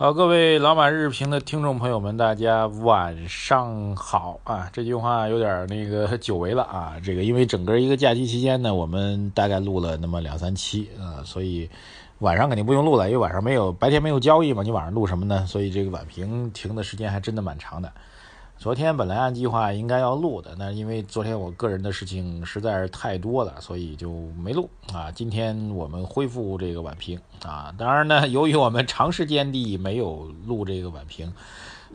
好，各位老马日评的听众朋友们，大家晚上好啊！这句话有点那个久违了啊。这个因为整个一个假期期间呢，我们大概录了那么两三期啊，所以晚上肯定不用录了，因为晚上没有白天没有交易嘛，你晚上录什么呢？所以这个晚评停的时间还真的蛮长的。昨天本来按计划应该要录的，那因为昨天我个人的事情实在是太多了，所以就没录啊。今天我们恢复这个晚评啊，当然呢，由于我们长时间地没有录这个晚评，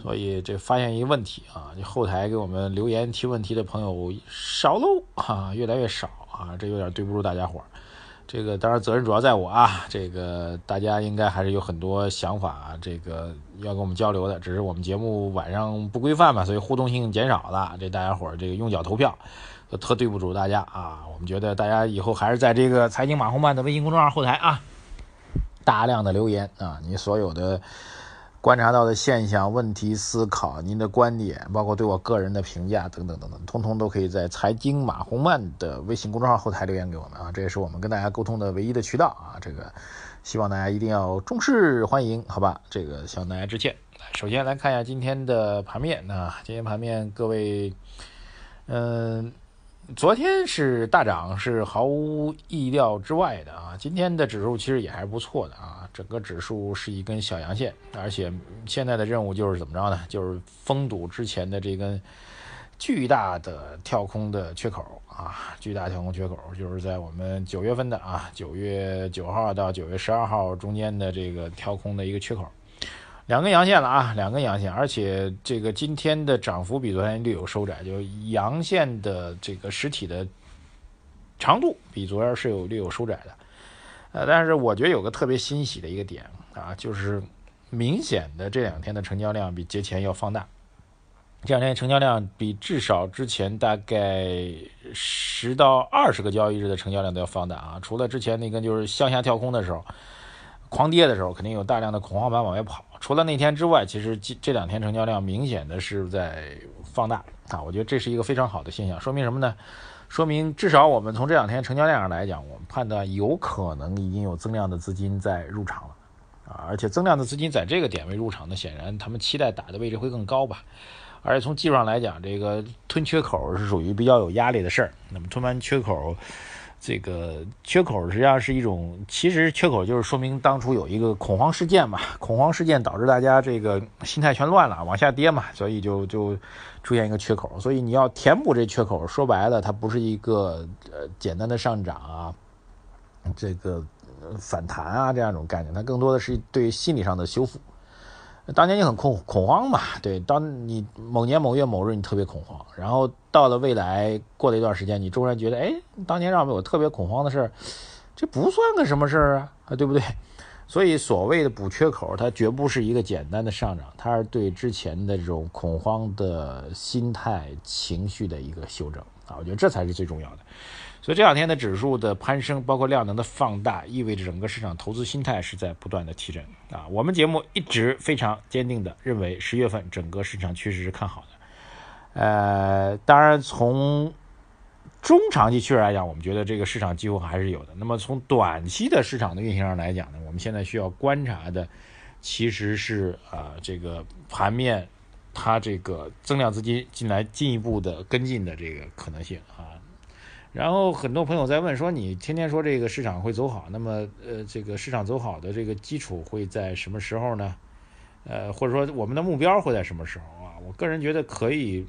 所以这发现一个问题啊，就后台给我们留言提问题的朋友少喽啊，越来越少啊，这有点对不住大家伙儿。这个当然责任主要在我啊，这个大家应该还是有很多想法，这个要跟我们交流的，只是我们节目晚上不规范嘛，所以互动性减少了。这大家伙儿这个用脚投票，特对不住大家啊。我们觉得大家以后还是在这个财经马红漫的微信公众号后台啊，大量的留言啊，你所有的。观察到的现象、问题思考、您的观点，包括对我个人的评价等等等等，通通都可以在财经马红漫的微信公众号后台留言给我们啊，这也是我们跟大家沟通的唯一的渠道啊。这个希望大家一定要重视欢迎，好吧？这个向大家致歉。首先来看一下今天的盘面啊，今天盘面各位，嗯。昨天是大涨，是毫无意料之外的啊！今天的指数其实也还是不错的啊，整个指数是一根小阳线，而且现在的任务就是怎么着呢？就是封堵之前的这根巨大的跳空的缺口啊！巨大跳空缺口就是在我们九月份的啊，九月九号到九月十二号中间的这个跳空的一个缺口。两根阳线了啊，两根阳线，而且这个今天的涨幅比昨天略有收窄，就阳线的这个实体的长度比昨天是有略有收窄的，呃，但是我觉得有个特别欣喜的一个点啊，就是明显的这两天的成交量比节前要放大，这两天成交量比至少之前大概十到二十个交易日的成交量都要放大啊，除了之前那根就是向下跳空的时候。狂跌的时候，肯定有大量的恐慌盘往外跑。除了那天之外，其实这这两天成交量明显的是在放大啊。我觉得这是一个非常好的现象，说明什么呢？说明至少我们从这两天成交量上来讲，我们判断有可能已经有增量的资金在入场了啊。而且增量的资金在这个点位入场呢，显然他们期待打的位置会更高吧。而且从技术上来讲，这个吞缺口是属于比较有压力的事儿。那么吞完缺口。这个缺口实际上是一种，其实缺口就是说明当初有一个恐慌事件嘛，恐慌事件导致大家这个心态全乱了，往下跌嘛，所以就就出现一个缺口。所以你要填补这缺口，说白了，它不是一个呃简单的上涨啊，这个反弹啊这样一种概念，它更多的是对心理上的修复。当年你很恐恐慌嘛，对，当你某年某月某日你特别恐慌，然后到了未来过了一段时间，你突然觉得，哎，当年让我特别恐慌的事儿，这不算个什么事儿，啊，对不对？所以所谓的补缺口，它绝不是一个简单的上涨，它是对之前的这种恐慌的心态情绪的一个修正啊，我觉得这才是最重要的。所以这两天的指数的攀升，包括量能的放大，意味着整个市场投资心态是在不断的提振啊。我们节目一直非常坚定的认为，十月份整个市场趋势是看好的。呃，当然从中长期趋势来讲，我们觉得这个市场机会还是有的。那么从短期的市场的运行上来讲呢，我们现在需要观察的其实是啊这个盘面它这个增量资金进来进一步的跟进的这个可能性啊。然后很多朋友在问说，你天天说这个市场会走好，那么呃，这个市场走好的这个基础会在什么时候呢？呃，或者说我们的目标会在什么时候啊？我个人觉得可以，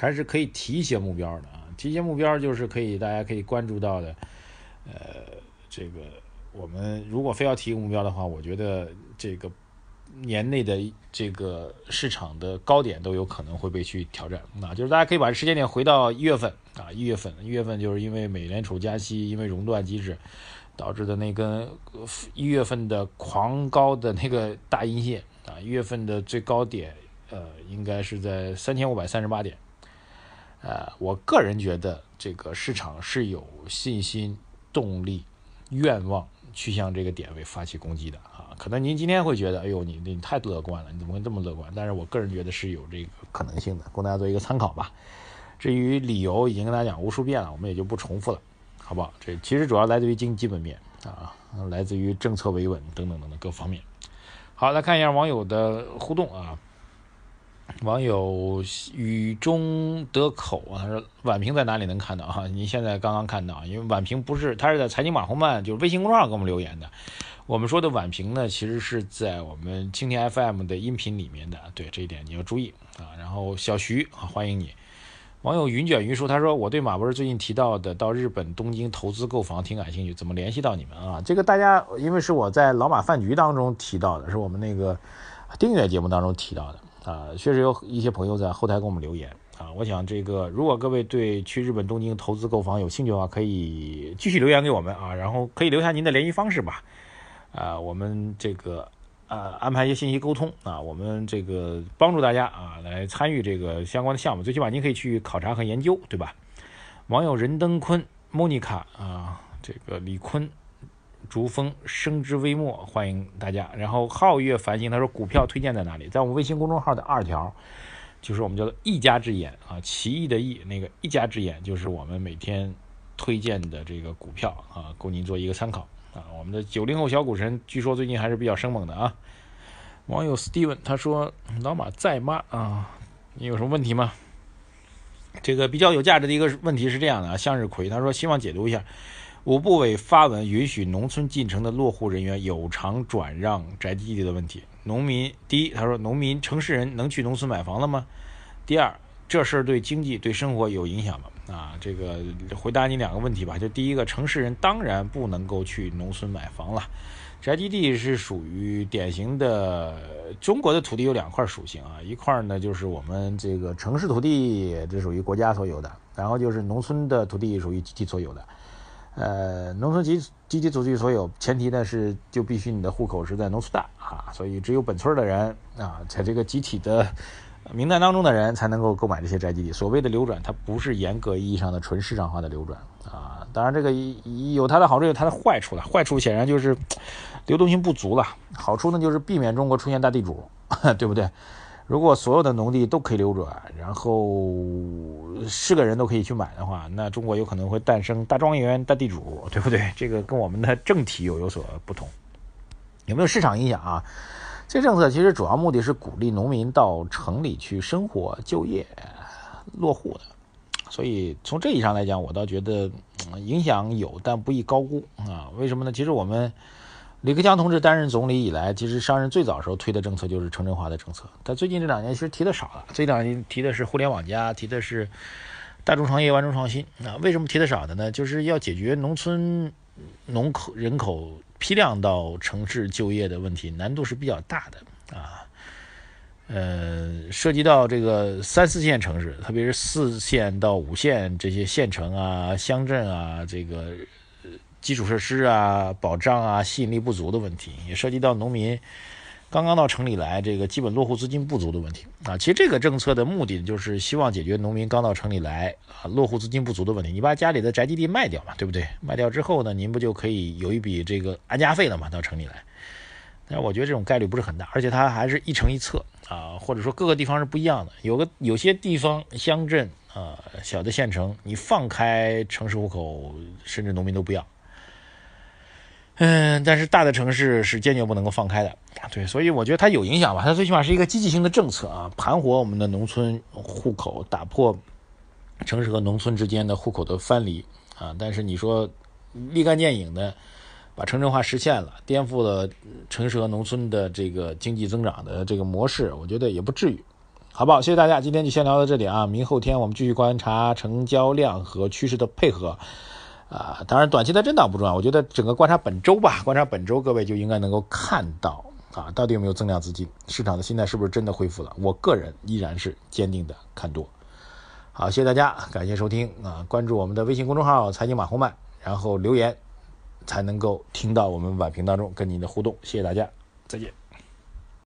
还是可以提一些目标的啊。提一些目标就是可以大家可以关注到的，呃，这个我们如果非要提一个目标的话，我觉得这个。年内的这个市场的高点都有可能会被去挑战，啊，就是大家可以把时间点回到一月份啊，一月份，一月份就是因为美联储加息，因为熔断机制导致的那根一月份的狂高的那个大阴线啊，一月份的最高点呃应该是在三千五百三十八点，呃，我个人觉得这个市场是有信心、动力、愿望去向这个点位发起攻击的啊。可能您今天会觉得，哎呦，你你太乐观了，你怎么会这么乐观？但是我个人觉得是有这个可能性的，供大家做一个参考吧。至于理由，已经跟大家讲无数遍了，我们也就不重复了，好不好？这其实主要来自于经济基本面啊，来自于政策维稳等等等等各方面。好，来看一下网友的互动啊。网友雨中得口啊，他说晚评在哪里能看到哈？您现在刚刚看到，因为晚评不是，他是在财经马红漫就是微信公众号给我们留言的。我们说的晚评呢，其实是在我们蜻蜓 FM 的音频里面的，对这一点你要注意啊。然后小徐啊，欢迎你。网友云卷云舒他说，我对马博士最近提到的到日本东京投资购房挺感兴趣，怎么联系到你们啊？这个大家因为是我在老马饭局当中提到的，是我们那个订阅节目当中提到的。啊，确实有一些朋友在后台给我们留言啊。我想这个，如果各位对去日本东京投资购房有兴趣的话，可以继续留言给我们啊，然后可以留下您的联系方式吧。啊，我们这个啊安排一些信息沟通啊，我们这个帮助大家啊来参与这个相关的项目，最起码您可以去考察和研究，对吧？网友任登坤、莫妮卡啊，这个李坤。竹峰生之微末，欢迎大家。然后皓月繁星，他说股票推荐在哪里？在我们微信公众号的二条，就是我们叫做“一家之言”啊，奇异的异，那个“一家之言”就是我们每天推荐的这个股票啊，供您做一个参考啊。我们的九零后小股神，据说最近还是比较生猛的啊。网友 Steven 他说：“老马在吗？啊，你有什么问题吗？”这个比较有价值的一个问题是这样的啊，向日葵他说希望解读一下。五部委发文允许农村进城的落户人员有偿转让宅基地的问题。农民第一，他说农民城市人能去农村买房了吗？第二，这事儿对经济对生活有影响吗？啊，这个回答你两个问题吧。就第一个，城市人当然不能够去农村买房了。宅基地是属于典型的中国的土地有两块属性啊，一块呢就是我们这个城市土地，这属于国家所有的；然后就是农村的土地属于集体所有的。呃，农村集集体土地所有，前提呢是就必须你的户口是在农村的啊，所以只有本村的人啊，在这个集体的名单当中的人才能够购买这些宅基地。所谓的流转，它不是严格意义上的纯市场化的流转啊。当然，这个有它的好处，有它的坏处了。坏处显然就是流动性不足了。好处呢，就是避免中国出现大地主，对不对？如果所有的农地都可以流转，然后是个人都可以去买的话，那中国有可能会诞生大庄园、大地主，对不对？这个跟我们的政体又有所不同。有没有市场影响啊？这政策其实主要目的是鼓励农民到城里去生活、就业、落户的。所以从这意义上来讲，我倒觉得影响有，但不宜高估啊。为什么呢？其实我们。李克强同志担任总理以来，其实上任最早时候推的政策就是城镇化的政策。但最近这两年其实提的少了，这两年提的是互联网加，提的是大众创业、万众创新。啊，为什么提的少的呢？就是要解决农村农口人口批量到城市就业的问题，难度是比较大的啊。呃，涉及到这个三四线城市，特别是四线到五线这些县城啊、乡镇啊，这个。基础设施啊，保障啊，吸引力不足的问题，也涉及到农民刚刚到城里来，这个基本落户资金不足的问题啊。其实这个政策的目的就是希望解决农民刚到城里来啊，落户资金不足的问题。你把家里的宅基地卖掉嘛，对不对？卖掉之后呢，您不就可以有一笔这个安家费了嘛？到城里来，但是我觉得这种概率不是很大，而且它还是一城一策啊，或者说各个地方是不一样的。有个有些地方乡镇啊，小的县城，你放开城市户口，甚至农民都不要。嗯，但是大的城市是坚决不能够放开的，对，所以我觉得它有影响吧，它最起码是一个积极性的政策啊，盘活我们的农村户口，打破城市和农村之间的户口的藩篱啊。但是你说立竿见影的把城镇化实现了，颠覆了城市和农村的这个经济增长的这个模式，我觉得也不至于，好不好？谢谢大家，今天就先聊到这里啊，明后天我们继续观察成交量和趋势的配合。啊，当然，短期的震荡不重要。我觉得整个观察本周吧，观察本周，各位就应该能够看到啊，到底有没有增量资金，市场的心态是不是真的恢复了？我个人依然是坚定的看多。好，谢谢大家，感谢收听啊，关注我们的微信公众号“财经马红漫”，然后留言才能够听到我们晚评当中跟您的互动。谢谢大家，再见。